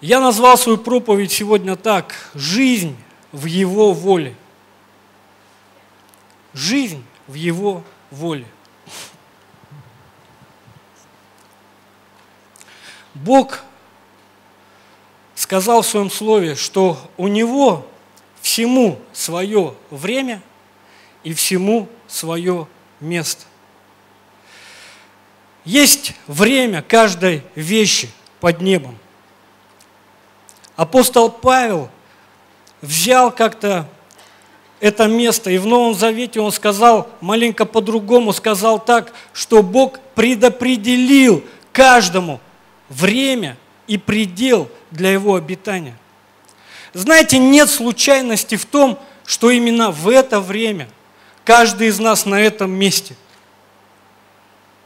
Я назвал свою проповедь сегодня так «Жизнь в Его воле». Жизнь в Его воле. Бог сказал в своем слове, что у Него всему свое время и всему свое место. Есть время каждой вещи под небом – Апостол Павел взял как-то это место, и в Новом Завете он сказал, маленько по-другому, сказал так, что Бог предопределил каждому время и предел для его обитания. Знаете, нет случайности в том, что именно в это время каждый из нас на этом месте.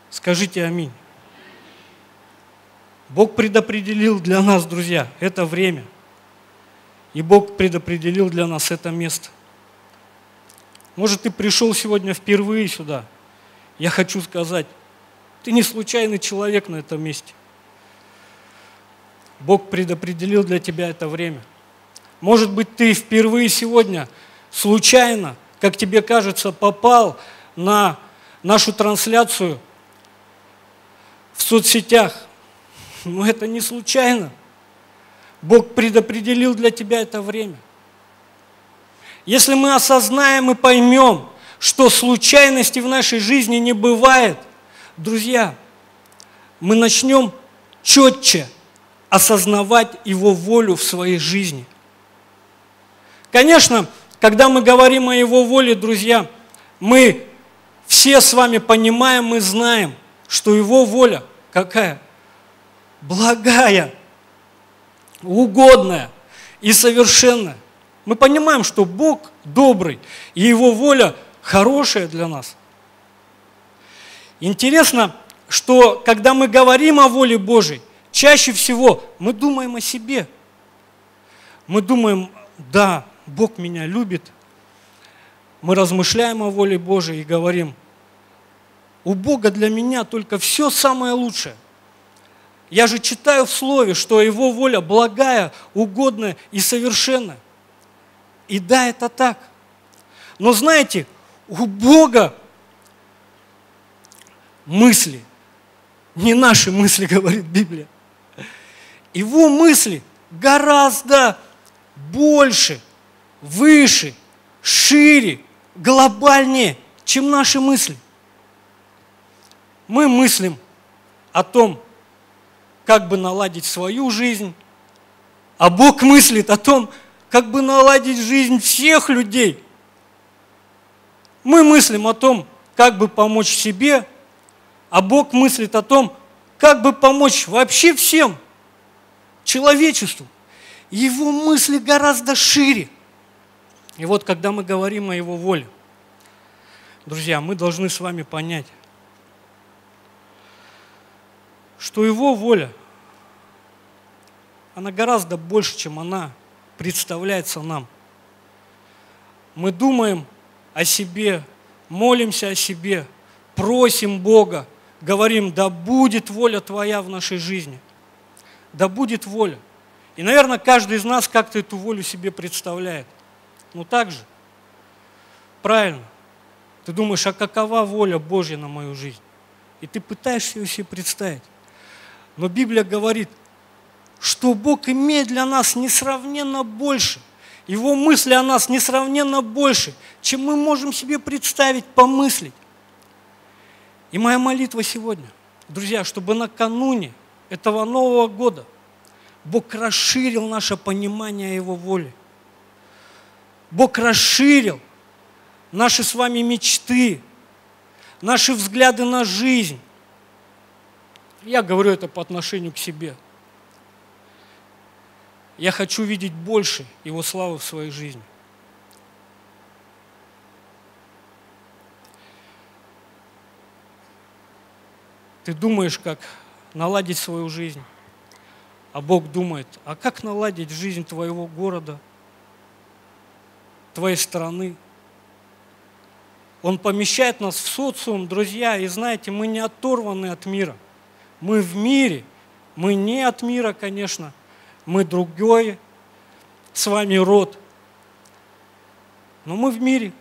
Скажите аминь. Бог предопределил для нас, друзья, это время. И Бог предопределил для нас это место. Может, ты пришел сегодня впервые сюда. Я хочу сказать, ты не случайный человек на этом месте. Бог предопределил для тебя это время. Может быть, ты впервые сегодня случайно, как тебе кажется, попал на нашу трансляцию в соцсетях, но это не случайно. Бог предопределил для тебя это время. Если мы осознаем и поймем, что случайности в нашей жизни не бывает, друзья, мы начнем четче осознавать Его волю в своей жизни. Конечно, когда мы говорим о Его воле, друзья, мы все с вами понимаем, мы знаем, что Его воля какая? Благая, угодная и совершенная. Мы понимаем, что Бог добрый, и Его воля хорошая для нас. Интересно, что когда мы говорим о воле Божьей, чаще всего мы думаем о себе. Мы думаем, да, Бог меня любит. Мы размышляем о воле Божьей и говорим, у Бога для меня только все самое лучшее. Я же читаю в Слове, что Его воля благая, угодная и совершенная. И да, это так. Но знаете, у Бога мысли, не наши мысли, говорит Библия. Его мысли гораздо больше, выше, шире, глобальнее, чем наши мысли. Мы мыслим о том, как бы наладить свою жизнь, а Бог мыслит о том, как бы наладить жизнь всех людей. Мы мыслим о том, как бы помочь себе, а Бог мыслит о том, как бы помочь вообще всем, человечеству. Его мысли гораздо шире. И вот когда мы говорим о Его воле, друзья, мы должны с вами понять, что Его воля, она гораздо больше, чем она представляется нам. Мы думаем о себе, молимся о себе, просим Бога, говорим, да будет воля Твоя в нашей жизни. Да будет воля. И, наверное, каждый из нас как-то эту волю себе представляет. Ну так же. Правильно. Ты думаешь, а какова воля Божья на мою жизнь? И ты пытаешься ее себе представить. Но Библия говорит, что Бог имеет для нас несравненно больше. Его мысли о нас несравненно больше, чем мы можем себе представить, помыслить. И моя молитва сегодня, друзья, чтобы накануне этого Нового года Бог расширил наше понимание Его воли. Бог расширил наши с вами мечты, наши взгляды на жизнь, я говорю это по отношению к себе. Я хочу видеть больше Его славы в своей жизни. Ты думаешь, как наладить свою жизнь, а Бог думает, а как наладить жизнь твоего города, твоей страны. Он помещает нас в социум, друзья, и знаете, мы не оторваны от мира – мы в мире, мы не от мира, конечно, мы другой с вами род. Но мы в мире.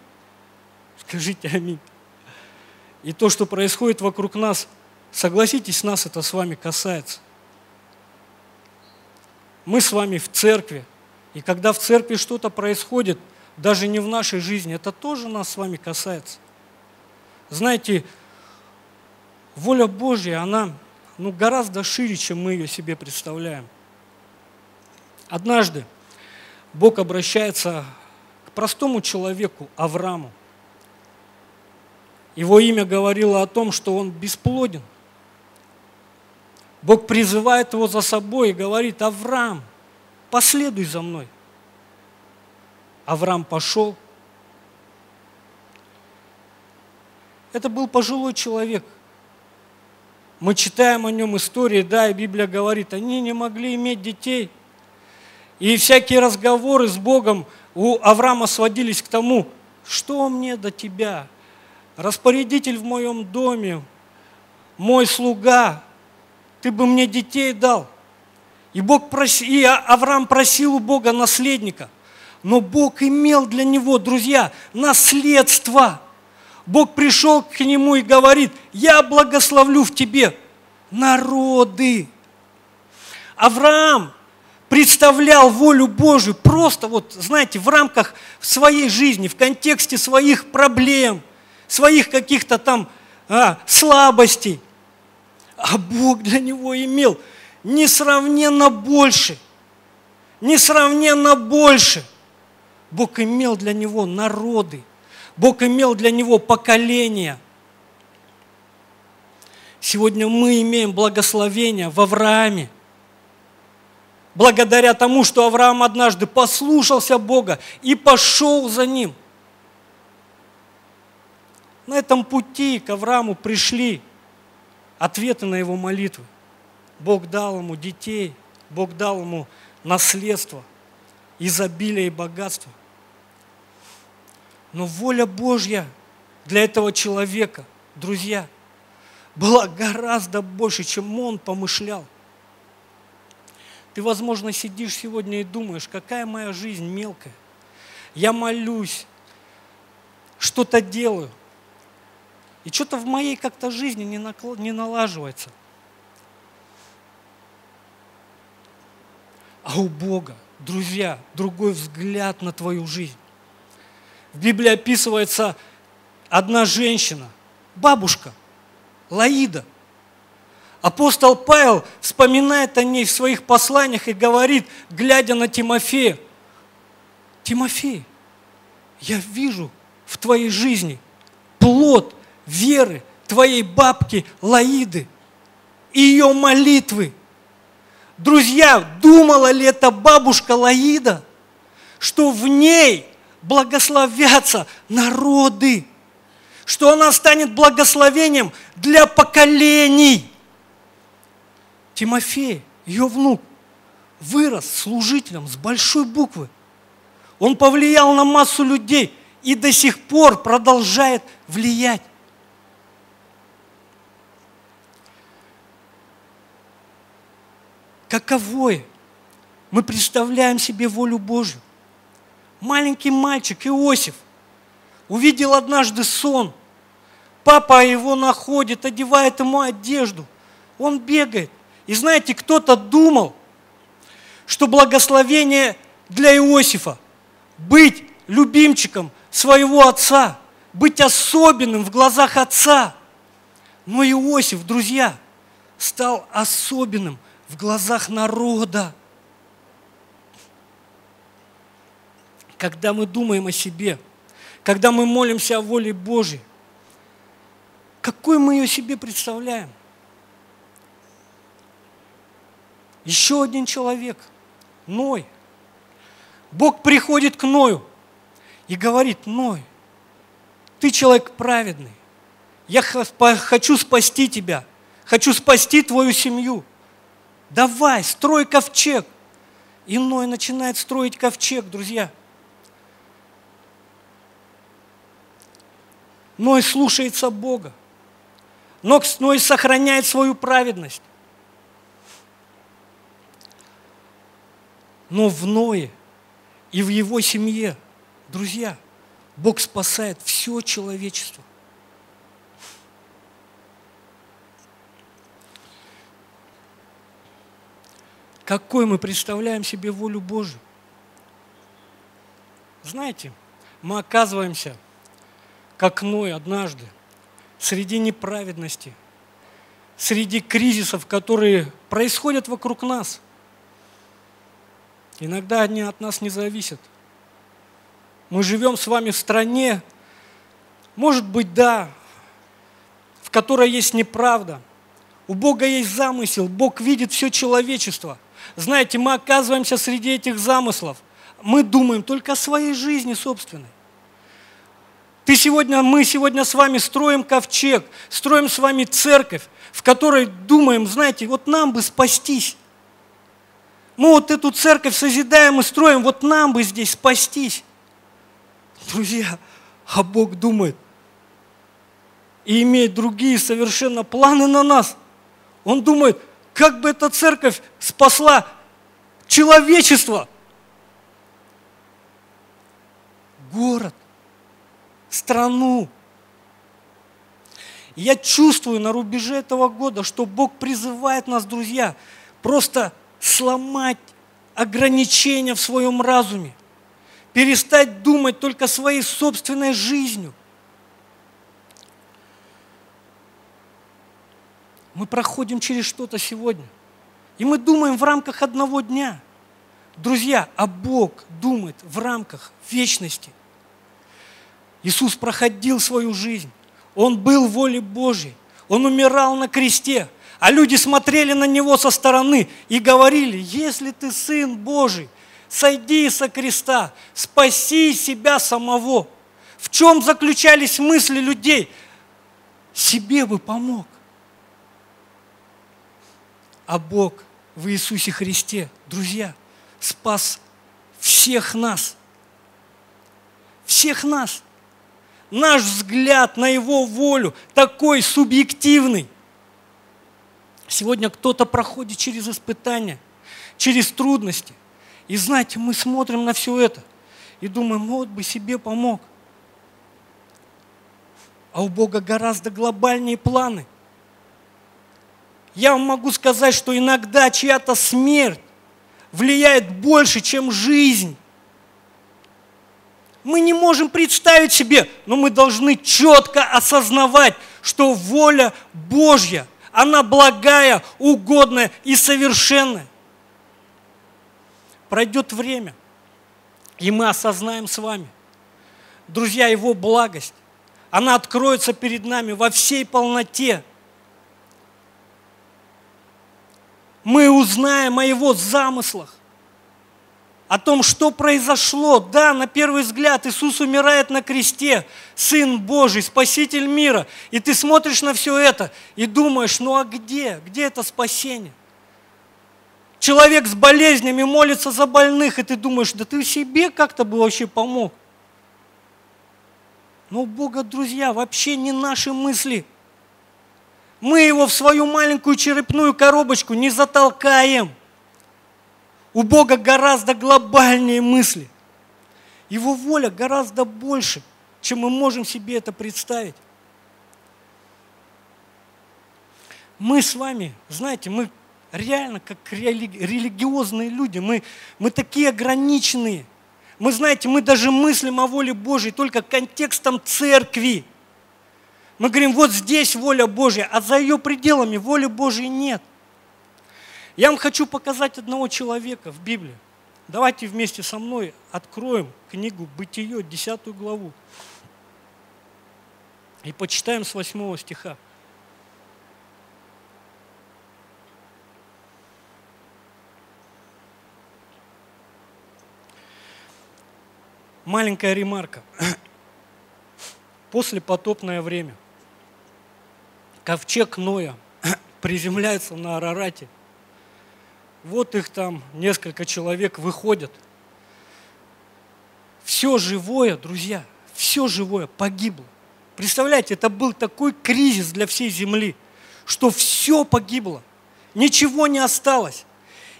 Скажите аминь. И то, что происходит вокруг нас, согласитесь, нас это с вами касается. Мы с вами в церкви. И когда в церкви что-то происходит, даже не в нашей жизни, это тоже нас с вами касается. Знаете, воля Божья, она ну, гораздо шире, чем мы ее себе представляем. Однажды Бог обращается к простому человеку, Аврааму. Его имя говорило о том, что он бесплоден. Бог призывает его за собой и говорит, Авраам, последуй за мной. Авраам пошел. Это был пожилой человек. Мы читаем о нем истории, да, и Библия говорит, они не могли иметь детей. И всякие разговоры с Богом у Авраама сводились к тому, что мне до тебя, распорядитель в моем доме, мой слуга, ты бы мне детей дал. И, Бог прос... и Авраам просил у Бога наследника. Но Бог имел для него, друзья, наследство. Бог пришел к нему и говорит, я благословлю в тебе народы. Авраам представлял волю Божию просто вот, знаете, в рамках своей жизни, в контексте своих проблем, своих каких-то там а, слабостей. А Бог для него имел несравненно больше. Несравненно больше. Бог имел для него народы. Бог имел для него поколения. Сегодня мы имеем благословение в Аврааме – благодаря тому, что Авраам однажды послушался Бога и пошел за ним. На этом пути к Аврааму пришли ответы на его молитвы. Бог дал ему детей, Бог дал ему наследство, изобилие и богатство. Но воля Божья для этого человека, друзья, была гораздо больше, чем он помышлял. Ты, возможно, сидишь сегодня и думаешь, какая моя жизнь мелкая. Я молюсь, что-то делаю. И что-то в моей как-то жизни не, накл... не налаживается. А у Бога, друзья, другой взгляд на твою жизнь. В Библии описывается одна женщина, бабушка, Лаида – Апостол Павел вспоминает о ней в своих посланиях и говорит, глядя на Тимофея, Тимофей, я вижу в твоей жизни плод веры твоей бабки Лаиды и ее молитвы. Друзья, думала ли эта бабушка Лаида, что в ней благословятся народы, что она станет благословением для поколений – Тимофей, ее внук, вырос служителем с большой буквы. Он повлиял на массу людей и до сих пор продолжает влиять. Каковое? Мы представляем себе волю Божью. Маленький мальчик Иосиф увидел однажды сон. Папа его находит, одевает ему одежду. Он бегает. И знаете, кто-то думал, что благословение для Иосифа быть любимчиком своего отца, быть особенным в глазах отца. Но Иосиф, друзья, стал особенным в глазах народа. Когда мы думаем о себе, когда мы молимся о воле Божьей, какой мы ее себе представляем? Еще один человек, Ной. Бог приходит к Ною и говорит, Ной, ты человек праведный, я хочу спасти тебя, хочу спасти твою семью. Давай, строй ковчег. И Ной начинает строить ковчег, друзья. Ной слушается Бога. Ной сохраняет свою праведность. Но в Ное и в его семье, друзья, Бог спасает все человечество. Какой мы представляем себе волю Божию? Знаете, мы оказываемся, как Ной однажды, среди неправедности, среди кризисов, которые происходят вокруг нас. Иногда они от нас не зависят. Мы живем с вами в стране, может быть, да, в которой есть неправда. У Бога есть замысел, Бог видит все человечество. Знаете, мы оказываемся среди этих замыслов – мы думаем только о своей жизни собственной. Ты сегодня, мы сегодня с вами строим ковчег, строим с вами церковь, в которой думаем, знаете, вот нам бы спастись. Мы вот эту церковь созидаем и строим, вот нам бы здесь спастись. Друзья, а Бог думает и имеет другие совершенно планы на нас. Он думает, как бы эта церковь спасла человечество – город, страну. я чувствую на рубеже этого года, что Бог призывает нас, друзья, просто сломать ограничения в своем разуме, перестать думать только своей собственной жизнью. Мы проходим через что-то сегодня, и мы думаем в рамках одного дня. Друзья, а Бог думает в рамках вечности. Иисус проходил свою жизнь. Он был в воле Божьей. Он умирал на кресте. А люди смотрели на него со стороны и говорили, если ты сын Божий, сойди со креста, спаси себя самого. В чем заключались мысли людей? Себе бы помог. А Бог в Иисусе Христе, друзья, спас всех нас. Всех нас наш взгляд на Его волю такой субъективный. Сегодня кто-то проходит через испытания, через трудности. И знаете, мы смотрим на все это и думаем, вот бы себе помог. А у Бога гораздо глобальнее планы. Я вам могу сказать, что иногда чья-то смерть влияет больше, чем жизнь. Мы не можем представить себе, но мы должны четко осознавать, что воля Божья, она благая, угодная и совершенная. Пройдет время, и мы осознаем с вами, друзья, Его благость, она откроется перед нами во всей полноте. Мы узнаем о Его замыслах о том, что произошло. Да, на первый взгляд Иисус умирает на кресте, Сын Божий, Спаситель мира. И ты смотришь на все это и думаешь, ну а где? Где это спасение? Человек с болезнями молится за больных, и ты думаешь, да ты себе как-то бы вообще помог. Но у Бога, друзья, вообще не наши мысли. Мы его в свою маленькую черепную коробочку не затолкаем – у Бога гораздо глобальнее мысли. Его воля гораздо больше, чем мы можем себе это представить. Мы с вами, знаете, мы реально как религиозные люди, мы, мы такие ограниченные. Мы, знаете, мы даже мыслим о воле Божьей только контекстом церкви. Мы говорим, вот здесь воля Божья, а за ее пределами воли Божьей нет. Я вам хочу показать одного человека в Библии. Давайте вместе со мной откроем книгу «Бытие», 10 главу. И почитаем с 8 стиха. Маленькая ремарка. После потопное время ковчег Ноя приземляется на Арарате – вот их там несколько человек выходят. Все живое, друзья, все живое погибло. Представляете, это был такой кризис для всей земли, что все погибло, ничего не осталось.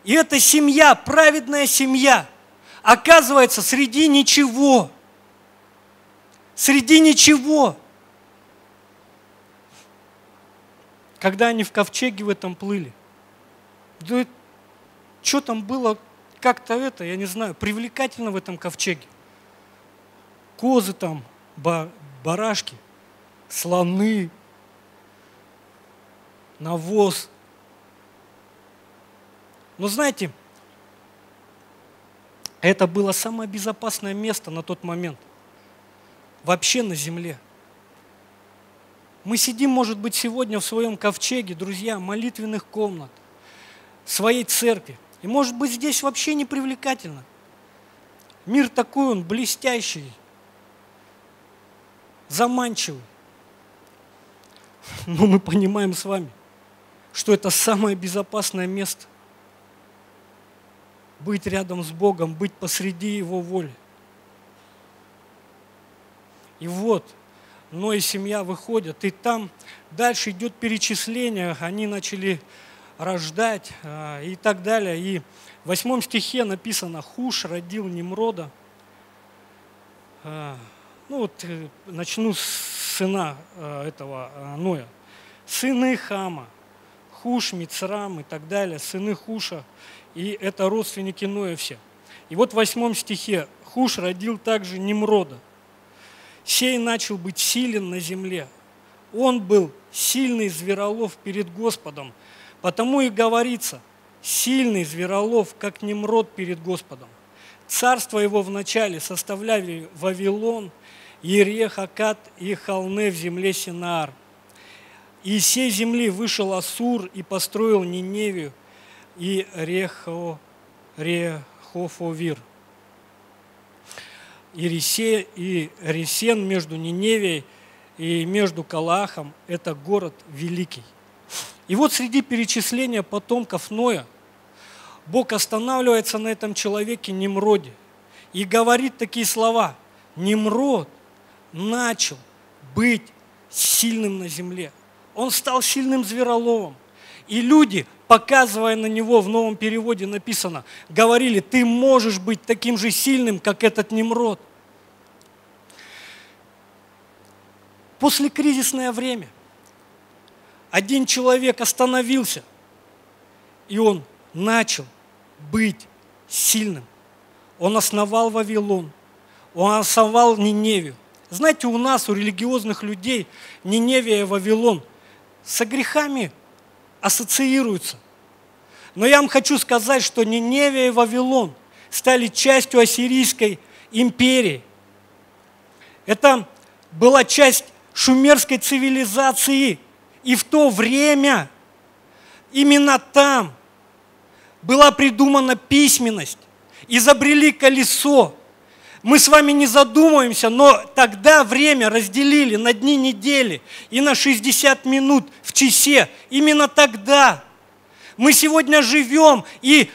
И эта семья, праведная семья, оказывается среди ничего. Среди ничего. Когда они в ковчеге в этом плыли, что там было как-то это, я не знаю, привлекательно в этом ковчеге. Козы там, барашки, слоны, навоз. Но знаете, это было самое безопасное место на тот момент. Вообще на земле. Мы сидим, может быть, сегодня в своем ковчеге, друзья, молитвенных комнат, своей церкви. И может быть здесь вообще не привлекательно. Мир такой, он блестящий, заманчивый. Но мы понимаем с вами, что это самое безопасное место. Быть рядом с Богом, быть посреди Его воли. И вот, но и семья выходят, и там дальше идет перечисление, они начали рождать а, и так далее. И в восьмом стихе написано, Хуш родил Немрода. А, ну вот э, начну с сына этого Ноя. Сыны Хама – Хуш, Мицрам и так далее, сыны Хуша, и это родственники Ноя все. И вот в восьмом стихе Хуш родил также Немрода. Сей начал быть силен на земле. Он был сильный зверолов перед Господом, потому и говорится, сильный зверолов, как Немрод перед Господом. Царство его вначале составляли Вавилон, Ерех, Акад и Халне в земле Синаар. И из всей земли вышел Асур и построил Ниневию и Рехо, Рехофовир. И, Ресе, и Ресен между Ниневией и между Калахом – это город великий. И вот среди перечисления потомков Ноя Бог останавливается на этом человеке Немроде и говорит такие слова. Немрод начал быть сильным на земле – он стал сильным звероловом. И люди, показывая на него, в новом переводе написано, говорили, ты можешь быть таким же сильным, как этот Немрод. После кризисное время один человек остановился, и он начал быть сильным. Он основал Вавилон, он основал Ниневию. Знаете, у нас, у религиозных людей, Ниневия и Вавилон – со грехами ассоциируются. Но я вам хочу сказать, что Ниневия и Вавилон стали частью Ассирийской империи. Это была часть шумерской цивилизации. И в то время именно там была придумана письменность, изобрели колесо, мы с вами не задумываемся, но тогда время разделили на дни недели и на 60 минут в часе. Именно тогда. Мы сегодня живем, и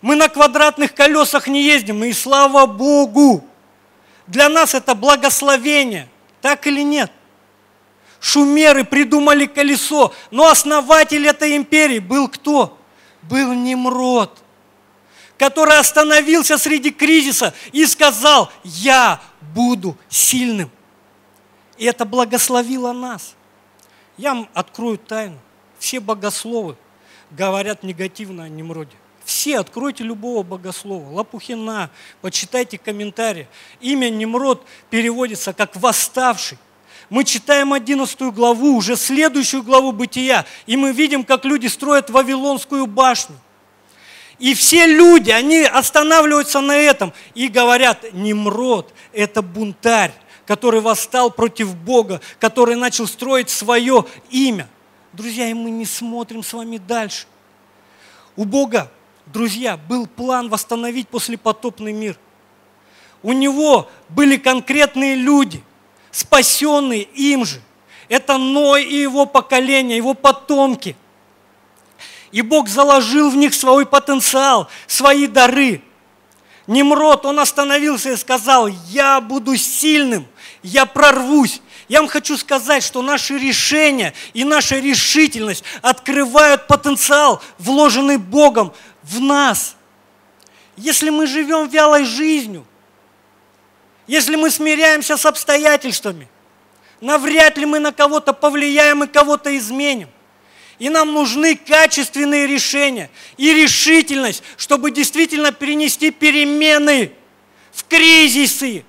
мы на квадратных колесах не ездим, и слава Богу. Для нас это благословение, так или нет? Шумеры придумали колесо, но основатель этой империи был кто? Был Немрод – который остановился среди кризиса и сказал, я буду сильным. И это благословило нас. Я вам открою тайну. Все богословы говорят негативно о Немроде. Все, откройте любого богослова. Лопухина, почитайте комментарии. Имя Немрод переводится как «восставший». Мы читаем 11 главу, уже следующую главу Бытия, и мы видим, как люди строят Вавилонскую башню. И все люди, они останавливаются на этом и говорят, Немрод – это бунтарь, который восстал против Бога, который начал строить свое имя. Друзья, и мы не смотрим с вами дальше. У Бога, друзья, был план восстановить послепотопный мир. У него были конкретные люди, спасенные им же. Это Ной и его поколение, его потомки – и Бог заложил в них свой потенциал, свои дары. Немрод, он остановился и сказал, я буду сильным, я прорвусь. Я вам хочу сказать, что наши решения и наша решительность открывают потенциал, вложенный Богом в нас. Если мы живем вялой жизнью, если мы смиряемся с обстоятельствами, навряд ли мы на кого-то повлияем и кого-то изменим. И нам нужны качественные решения и решительность, чтобы действительно перенести перемены в кризисы,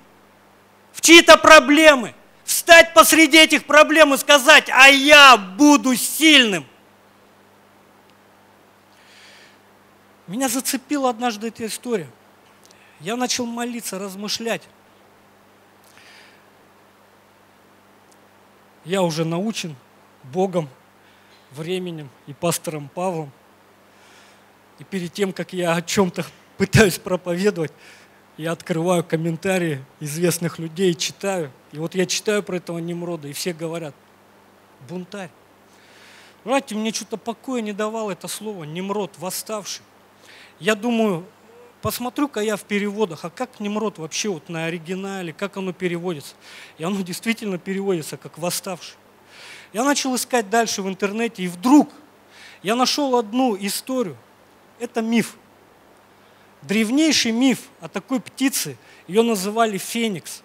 в чьи-то проблемы, встать посреди этих проблем и сказать, а я буду сильным – Меня зацепила однажды эта история. Я начал молиться, размышлять. Я уже научен Богом, временем и пастором Павлом. И перед тем, как я о чем-то пытаюсь проповедовать, я открываю комментарии известных людей, читаю. И вот я читаю про этого Немрода, и все говорят, бунтарь. Знаете, мне что-то покоя не давало это слово, Немрод, восставший я думаю, посмотрю-ка я в переводах, а как Немрод вообще вот на оригинале, как оно переводится. И оно действительно переводится как «восставший». Я начал искать дальше в интернете, и вдруг я нашел одну историю. Это миф. Древнейший миф о такой птице, ее называли феникс.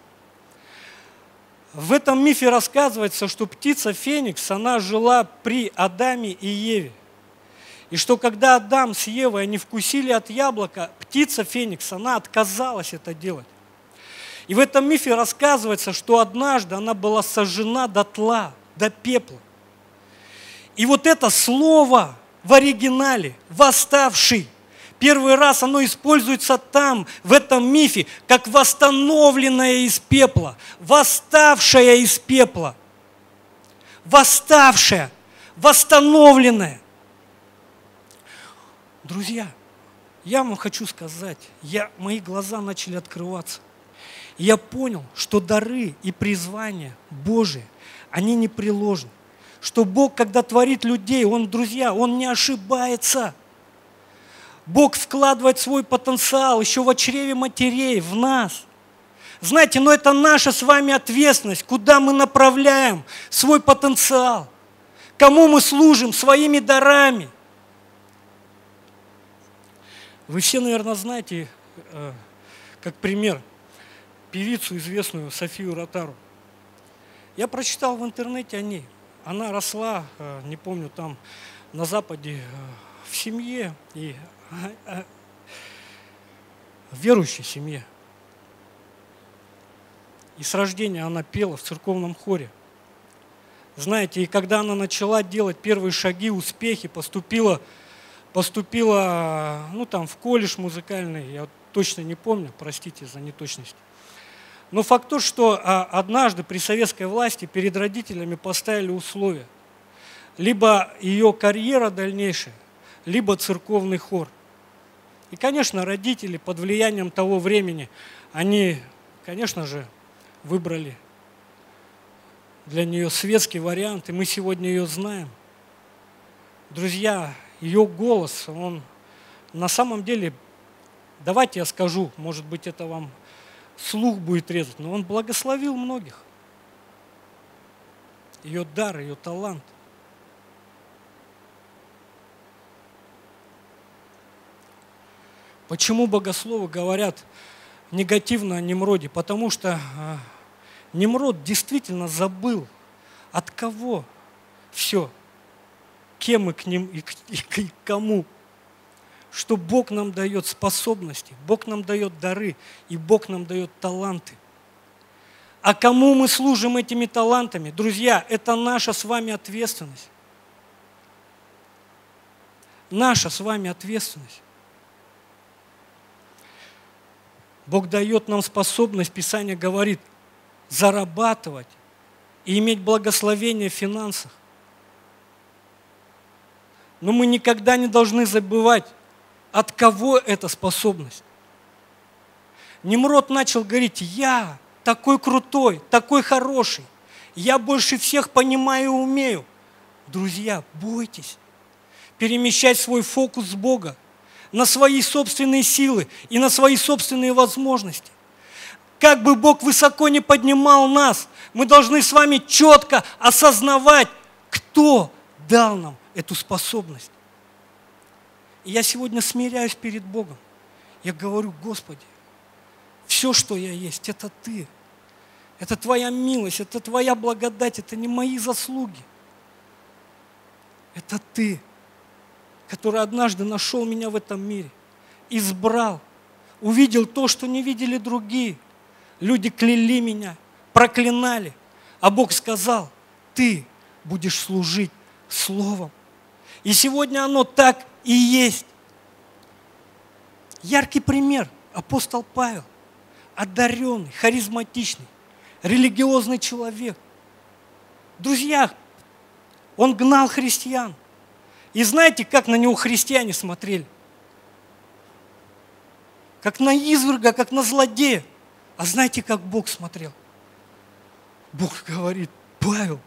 В этом мифе рассказывается, что птица феникс, она жила при Адаме и Еве – и что когда Адам с Евой они вкусили от яблока, птица Феникс, она отказалась это делать. И в этом мифе рассказывается, что однажды она была сожжена до тла, до пепла. И вот это слово в оригинале «восставший», первый раз оно используется там, в этом мифе, как восстановленное из пепла, восставшая из пепла, восставшая, восстановленная. Друзья, я вам хочу сказать, я, мои глаза начали открываться. Я понял, что дары и призвания Божии, они не приложены. Что Бог, когда творит людей, Он, друзья, Он не ошибается. Бог вкладывает свой потенциал еще в чреве матерей, в нас. Знаете, но это наша с вами ответственность, куда мы направляем свой потенциал, кому мы служим своими дарами – вы все, наверное, знаете, э, как пример, певицу известную Софию Ротару. Я прочитал в интернете о ней. Она росла, э, не помню, там на Западе, э, в семье и в верующей семье. И с рождения она пела в церковном хоре. Знаете, и когда она начала делать первые шаги, успехи, поступила поступила, ну там, в колледж музыкальный, я точно не помню, простите за неточность. Но факт то, что а, однажды при советской власти перед родителями поставили условия. Либо ее карьера дальнейшая, либо церковный хор. И, конечно, родители под влиянием того времени, они, конечно же, выбрали для нее светский вариант, и мы сегодня ее знаем. Друзья, ее голос, он на самом деле, давайте я скажу, может быть это вам слух будет резать, но он благословил многих. Ее дар, ее талант. Почему богословы говорят негативно о Немроде? Потому что а, Немрод действительно забыл, от кого все – кем мы к ним и к, и к кому. Что Бог нам дает способности, Бог нам дает дары, и Бог нам дает таланты. А кому мы служим этими талантами? Друзья, это наша с вами ответственность. Наша с вами ответственность. Бог дает нам способность, Писание говорит, зарабатывать и иметь благословение в финансах. Но мы никогда не должны забывать, от кого эта способность. Немрод начал говорить, я такой крутой, такой хороший, я больше всех понимаю и умею. Друзья, бойтесь перемещать свой фокус с Бога на свои собственные силы и на свои собственные возможности. Как бы Бог высоко не поднимал нас, мы должны с вами четко осознавать, кто дал нам эту способность. И я сегодня смиряюсь перед Богом. Я говорю, Господи, все, что я есть, это Ты. Это Твоя милость, это Твоя благодать, это не мои заслуги. Это Ты, который однажды нашел меня в этом мире, избрал, увидел то, что не видели другие. Люди кляли меня, проклинали, а Бог сказал, ты будешь служить Словом. И сегодня оно так и есть. Яркий пример – апостол Павел, одаренный, харизматичный, религиозный человек. Друзья, он гнал христиан. И знаете, как на него христиане смотрели? Как на изверга, как на злодея. А знаете, как Бог смотрел? Бог говорит, Павел,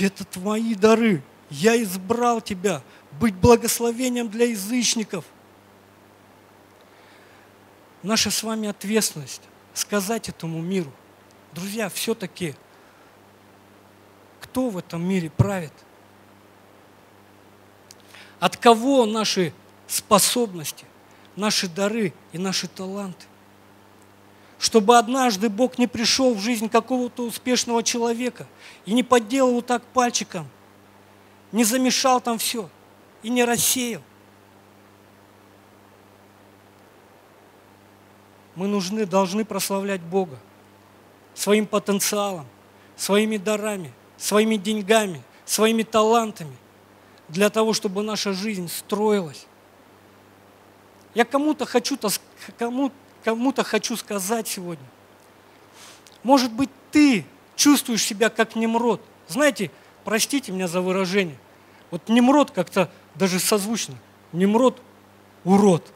это твои дары. Я избрал тебя быть благословением для язычников. Наша с вами ответственность сказать этому миру, друзья, все-таки кто в этом мире правит? От кого наши способности, наши дары и наши таланты? Чтобы однажды Бог не пришел в жизнь какого-то успешного человека и не подделал вот так пальчиком, не замешал там все и не рассеял. Мы нужны, должны прославлять Бога своим потенциалом, своими дарами, своими деньгами, своими талантами, для того, чтобы наша жизнь строилась. Я кому-то хочу, кому, кому-то хочу сказать сегодня. Может быть, ты чувствуешь себя как Немрод. Знаете, простите меня за выражение. Вот Немрод как-то даже созвучно. Немрод – урод.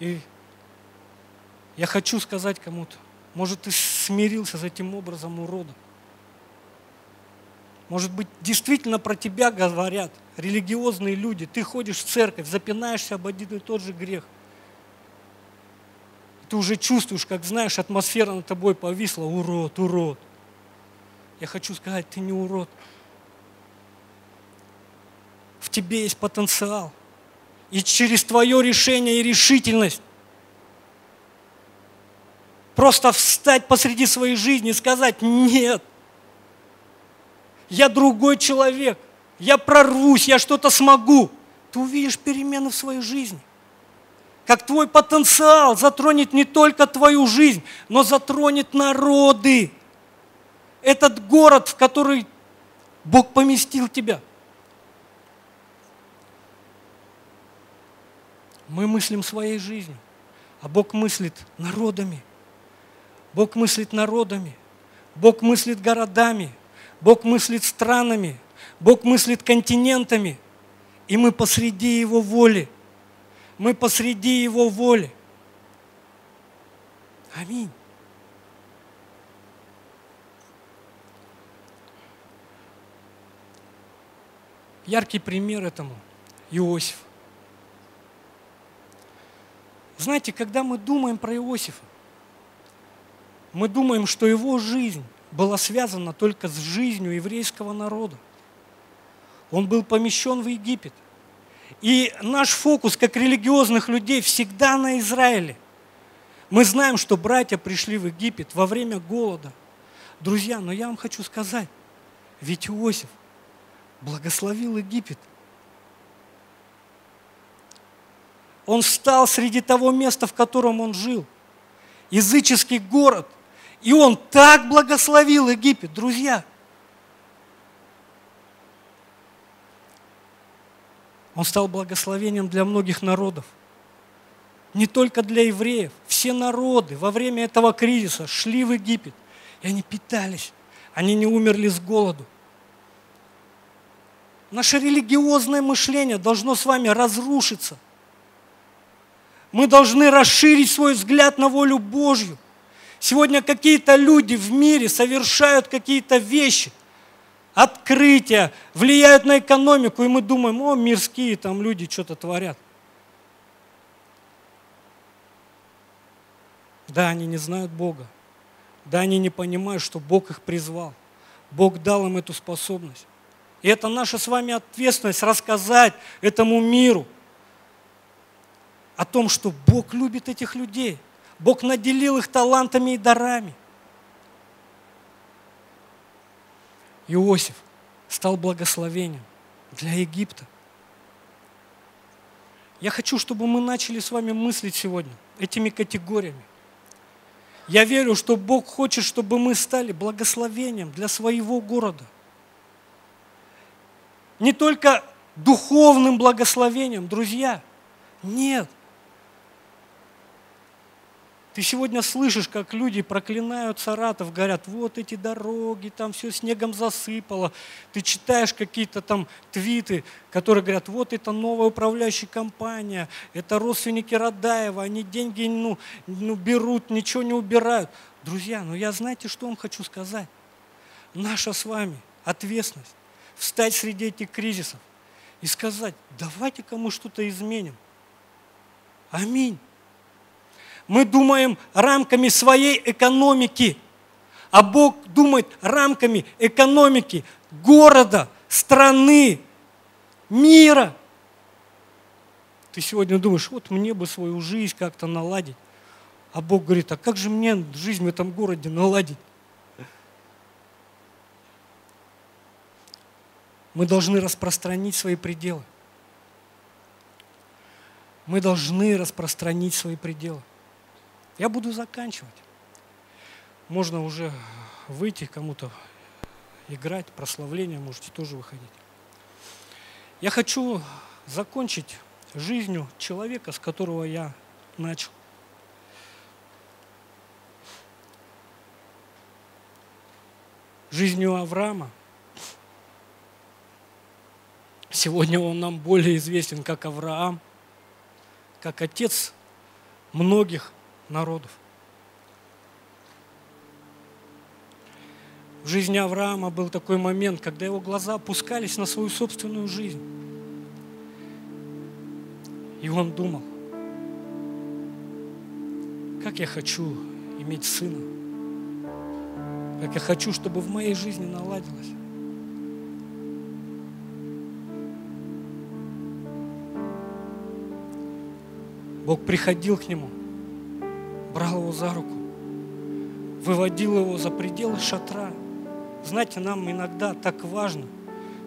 И я хочу сказать кому-то, может, ты смирился с этим образом урода. Может быть, действительно про тебя говорят религиозные люди. Ты ходишь в церковь, запинаешься об один и тот же грех. Ты уже чувствуешь, как знаешь, атмосфера над тобой повисла. Урод, урод. Я хочу сказать, ты не урод. В тебе есть потенциал. И через твое решение и решительность Просто встать посреди своей жизни и сказать, нет, я другой человек, я прорвусь, я что-то смогу. Ты увидишь перемены в своей жизни. Как твой потенциал затронет не только твою жизнь, но затронет народы. Этот город, в который Бог поместил тебя. Мы мыслим своей жизнью, а Бог мыслит народами – Бог мыслит народами, Бог мыслит городами, Бог мыслит странами, Бог мыслит континентами. И мы посреди Его воли. Мы посреди Его воли. Аминь. Яркий пример этому – Иосиф. Знаете, когда мы думаем про Иосифа, мы думаем, что его жизнь была связана только с жизнью еврейского народа. Он был помещен в Египет. И наш фокус, как религиозных людей, всегда на Израиле. Мы знаем, что братья пришли в Египет во время голода. Друзья, но я вам хочу сказать, ведь Иосиф благословил Египет. Он встал среди того места, в котором он жил. Языческий город – и он так благословил Египет, друзья. Он стал благословением для многих народов. Не только для евреев. Все народы во время этого кризиса шли в Египет. И они питались. Они не умерли с голоду. Наше религиозное мышление должно с вами разрушиться. Мы должны расширить свой взгляд на волю Божью. Сегодня какие-то люди в мире совершают какие-то вещи, открытия, влияют на экономику, и мы думаем, о, мирские там люди что-то творят. Да, они не знают Бога. Да, они не понимают, что Бог их призвал. Бог дал им эту способность. И это наша с вами ответственность рассказать этому миру о том, что Бог любит этих людей. Бог наделил их талантами и дарами. Иосиф стал благословением для Египта. Я хочу, чтобы мы начали с вами мыслить сегодня этими категориями. Я верю, что Бог хочет, чтобы мы стали благословением для своего города. Не только духовным благословением, друзья. Нет – ты сегодня слышишь, как люди проклинают Саратов, говорят, вот эти дороги, там все снегом засыпало. Ты читаешь какие-то там твиты, которые говорят, вот это новая управляющая компания, это родственники Радаева, они деньги ну, ну, берут, ничего не убирают. Друзья, ну я знаете, что вам хочу сказать? Наша с вами ответственность встать среди этих кризисов и сказать, давайте-ка мы что-то изменим. Аминь. Мы думаем рамками своей экономики, а Бог думает рамками экономики города, страны, мира. Ты сегодня думаешь, вот мне бы свою жизнь как-то наладить. А Бог говорит, а как же мне жизнь в этом городе наладить? Мы должны распространить свои пределы. Мы должны распространить свои пределы. Я буду заканчивать. Можно уже выйти кому-то играть, прославление, можете тоже выходить. Я хочу закончить жизнью человека, с которого я начал. Жизнью Авраама. Сегодня он нам более известен как Авраам, как отец многих народов. В жизни Авраама был такой момент, когда его глаза опускались на свою собственную жизнь. И он думал, как я хочу иметь сына, как я хочу, чтобы в моей жизни наладилось. Бог приходил к нему – брал его за руку, выводил его за пределы шатра. Знаете, нам иногда так важно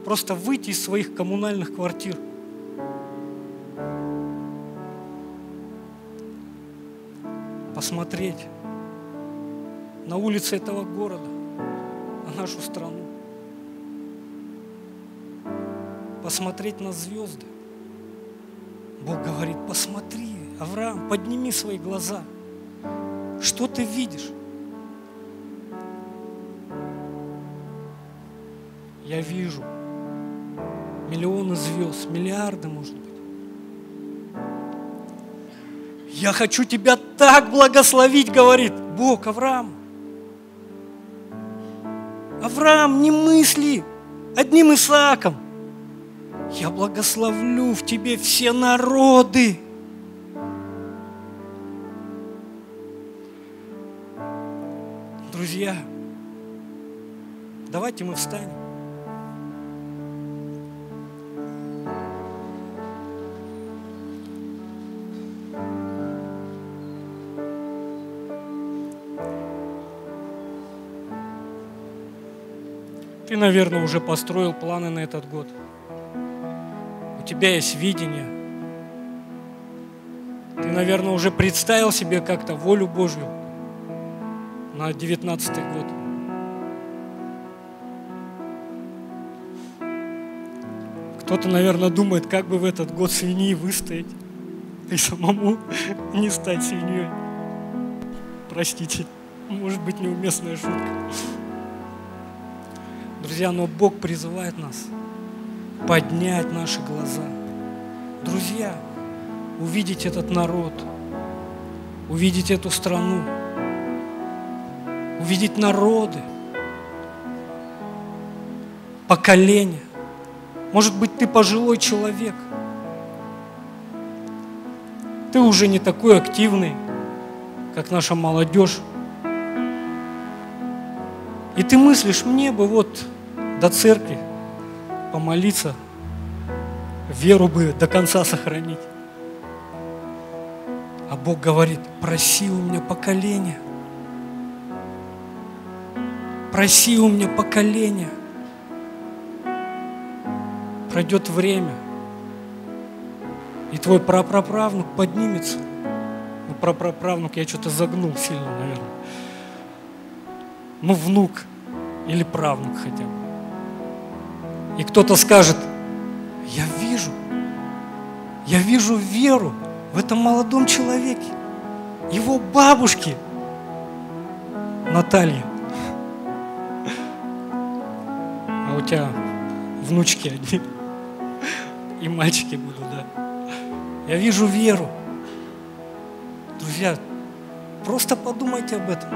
просто выйти из своих коммунальных квартир. Посмотреть на улицы этого города, на нашу страну. Посмотреть на звезды. Бог говорит, посмотри, Авраам, подними свои глаза – что ты видишь? Я вижу миллионы звезд, миллиарды, может быть. Я хочу тебя так благословить, говорит Бог Авраам. Авраам, не мысли одним Исааком. Я благословлю в тебе все народы. Друзья, давайте мы встанем. Ты, наверное, уже построил планы на этот год. У тебя есть видение. Ты, наверное, уже представил себе как-то волю Божью на 19 год. Кто-то, наверное, думает, как бы в этот год свиньи выстоять и самому не стать свиньей. Простите, может быть неуместная шутка. Друзья, но Бог призывает нас поднять наши глаза. Друзья, увидеть этот народ, увидеть эту страну – увидеть народы, поколения. Может быть, ты пожилой человек. Ты уже не такой активный, как наша молодежь. И ты мыслишь, мне бы вот до церкви помолиться, веру бы до конца сохранить. А Бог говорит, проси у меня поколение. Проси у меня поколение. Пройдет время, и твой прапраправнук поднимется. Ну, прапраправнук я что-то загнул сильно, наверное. Ну, внук или правнук хотя бы. И кто-то скажет, я вижу, я вижу веру в этом молодом человеке, его бабушке Наталье. У тебя внучки одни и мальчики будут, да. Я вижу веру. Друзья, просто подумайте об этом.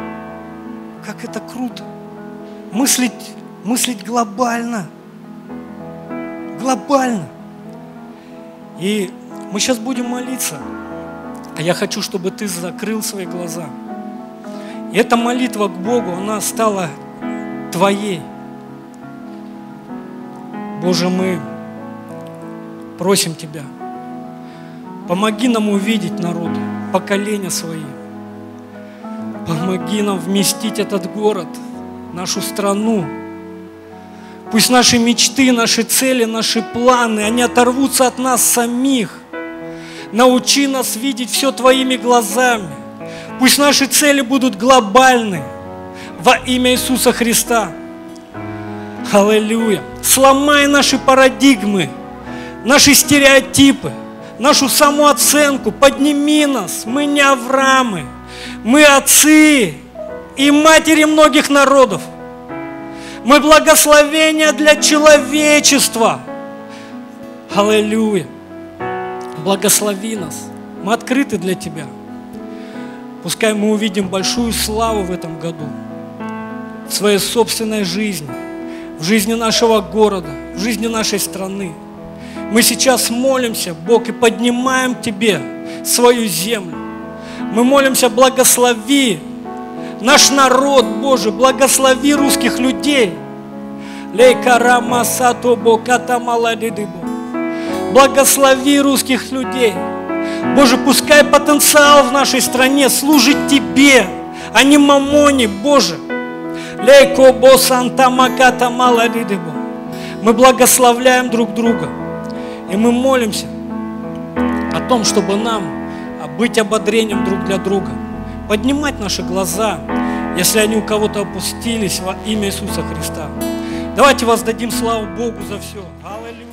Как это круто. Мыслить, мыслить глобально. Глобально. И мы сейчас будем молиться. А я хочу, чтобы ты закрыл свои глаза. И эта молитва к Богу, она стала твоей. Боже, мы просим Тебя, помоги нам увидеть народы, поколения свои. Помоги нам вместить этот город, нашу страну. Пусть наши мечты, наши цели, наши планы, они оторвутся от нас самих. Научи нас видеть все Твоими глазами. Пусть наши цели будут глобальны во имя Иисуса Христа. Аллилуйя. Сломай наши парадигмы, наши стереотипы, нашу самооценку. Подними нас. Мы не Авраамы. Мы отцы и матери многих народов. Мы благословение для человечества. Аллилуйя. Благослови нас. Мы открыты для Тебя. Пускай мы увидим большую славу в этом году, в своей собственной жизни, в жизни нашего города, в жизни нашей страны. Мы сейчас молимся, Бог, и поднимаем Тебе свою землю. Мы молимся, благослови наш народ, Боже, благослови русских людей. Благослови русских людей. Боже, пускай потенциал в нашей стране служит Тебе, а не мамоне, Боже. Мы благословляем друг друга. И мы молимся о том, чтобы нам быть ободрением друг для друга, поднимать наши глаза, если они у кого-то опустились во имя Иисуса Христа. Давайте воздадим славу Богу за все. Аллилуйя.